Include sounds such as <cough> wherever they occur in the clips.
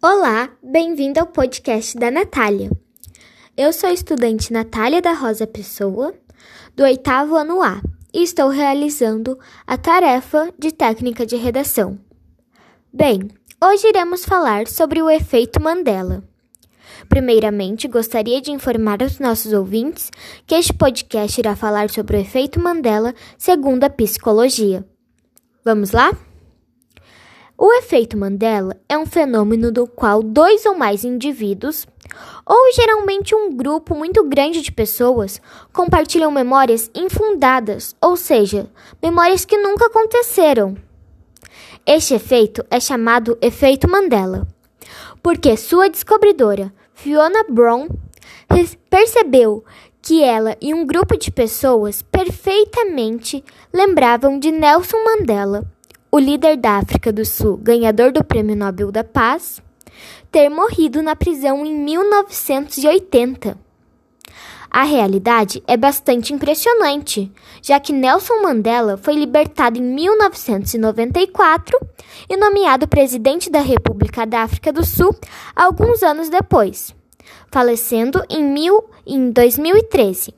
Olá, bem-vindo ao podcast da Natália. Eu sou a estudante Natália da Rosa Pessoa, do oitavo ano A, e estou realizando a tarefa de técnica de redação. Bem, hoje iremos falar sobre o efeito Mandela. Primeiramente, gostaria de informar aos nossos ouvintes que este podcast irá falar sobre o efeito Mandela segundo a psicologia. Vamos lá? O efeito Mandela é um fenômeno do qual dois ou mais indivíduos, ou geralmente um grupo muito grande de pessoas, compartilham memórias infundadas, ou seja, memórias que nunca aconteceram. Este efeito é chamado efeito Mandela, porque sua descobridora, Fiona Brown, percebeu que ela e um grupo de pessoas perfeitamente lembravam de Nelson Mandela o líder da África do Sul, ganhador do Prêmio Nobel da Paz, ter morrido na prisão em 1980. A realidade é bastante impressionante, já que Nelson Mandela foi libertado em 1994 e nomeado presidente da República da África do Sul alguns anos depois, falecendo em, mil, em 2013.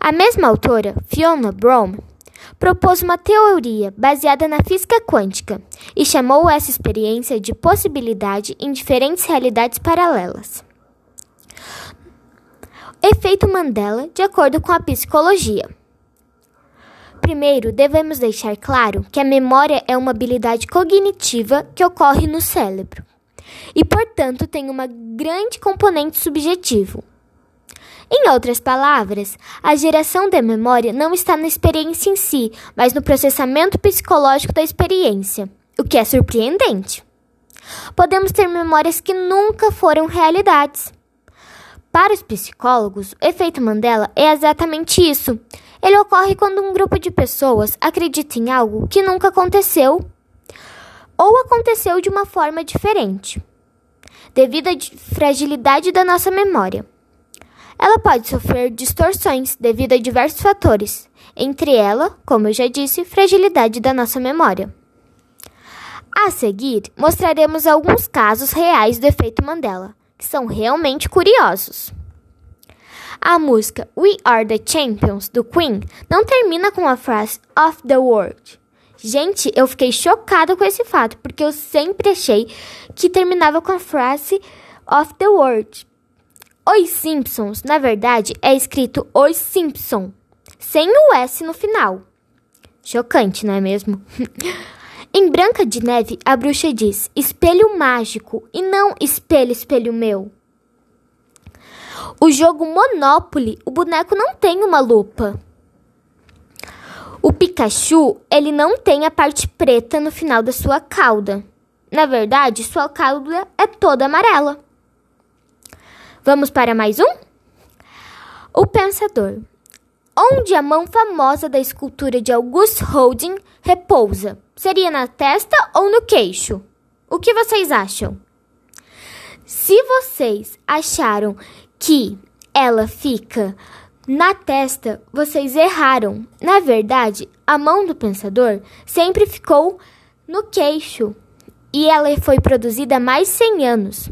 A mesma autora, Fiona Brown, propôs uma teoria baseada na física quântica e chamou essa experiência de possibilidade em diferentes realidades paralelas. Efeito Mandela, de acordo com a psicologia. Primeiro, devemos deixar claro que a memória é uma habilidade cognitiva que ocorre no cérebro e, portanto, tem uma grande componente subjetivo. Em outras palavras, a geração de memória não está na experiência em si, mas no processamento psicológico da experiência, o que é surpreendente. Podemos ter memórias que nunca foram realidades. Para os psicólogos, o efeito Mandela é exatamente isso. Ele ocorre quando um grupo de pessoas acredita em algo que nunca aconteceu ou aconteceu de uma forma diferente, devido à fragilidade da nossa memória. Ela pode sofrer distorções devido a diversos fatores, entre ela, como eu já disse, fragilidade da nossa memória. A seguir, mostraremos alguns casos reais do efeito Mandela, que são realmente curiosos. A música We Are the Champions do Queen não termina com a frase of the world. Gente, eu fiquei chocada com esse fato, porque eu sempre achei que terminava com a frase of the world. Os Simpsons, na verdade, é escrito Os Simpson, sem o S no final. Chocante, não é mesmo? <laughs> em Branca de Neve, a bruxa diz espelho mágico e não espelho, espelho meu. O jogo Monopoly, o boneco não tem uma lupa. O Pikachu, ele não tem a parte preta no final da sua cauda. Na verdade, sua cauda é toda amarela. Vamos para mais um? O Pensador. Onde a mão famosa da escultura de August Rodin repousa? Seria na testa ou no queixo? O que vocês acham? Se vocês acharam que ela fica na testa, vocês erraram. Na verdade, a mão do pensador sempre ficou no queixo e ela foi produzida há mais 100 anos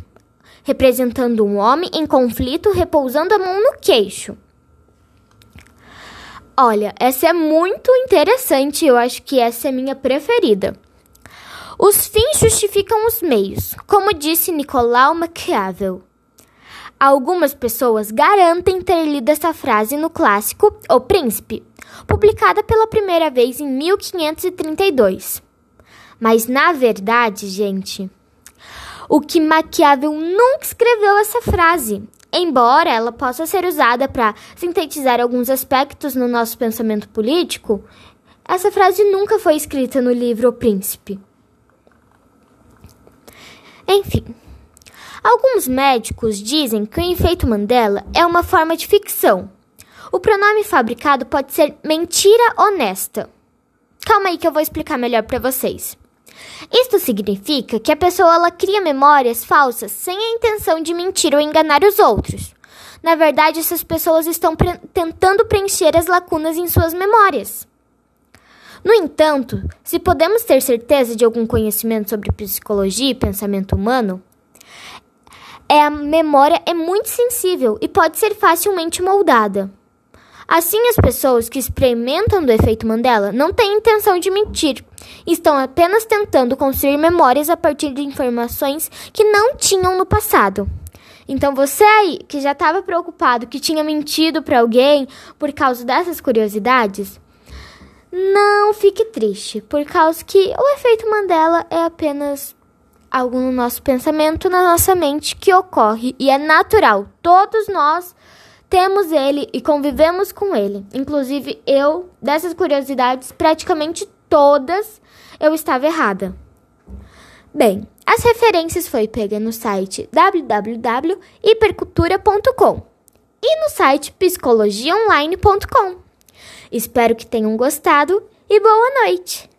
representando um homem em conflito repousando a mão no queixo. Olha, essa é muito interessante, eu acho que essa é minha preferida. Os fins justificam os meios, como disse Nicolau Maquiavel. Algumas pessoas garantem ter lido essa frase no clássico O Príncipe, publicada pela primeira vez em 1532. Mas na verdade, gente, o que Maquiavel nunca escreveu essa frase, embora ela possa ser usada para sintetizar alguns aspectos no nosso pensamento político. Essa frase nunca foi escrita no livro O Príncipe. Enfim, alguns médicos dizem que o efeito Mandela é uma forma de ficção. O pronome fabricado pode ser mentira honesta. Calma aí que eu vou explicar melhor para vocês. Isto significa que a pessoa ela cria memórias falsas sem a intenção de mentir ou enganar os outros. Na verdade, essas pessoas estão pre tentando preencher as lacunas em suas memórias. No entanto, se podemos ter certeza de algum conhecimento sobre psicologia e pensamento humano, é a memória é muito sensível e pode ser facilmente moldada. Assim, as pessoas que experimentam do efeito Mandela não têm intenção de mentir, estão apenas tentando construir memórias a partir de informações que não tinham no passado. Então, você aí que já estava preocupado que tinha mentido para alguém por causa dessas curiosidades, não fique triste, por causa que o efeito Mandela é apenas algo no nosso pensamento, na nossa mente que ocorre e é natural. Todos nós temos ele e convivemos com ele. Inclusive eu, dessas curiosidades, praticamente todas eu estava errada. Bem, as referências foi pega no site www.hipercultura.com e no site psicologiaonline.com. Espero que tenham gostado e boa noite!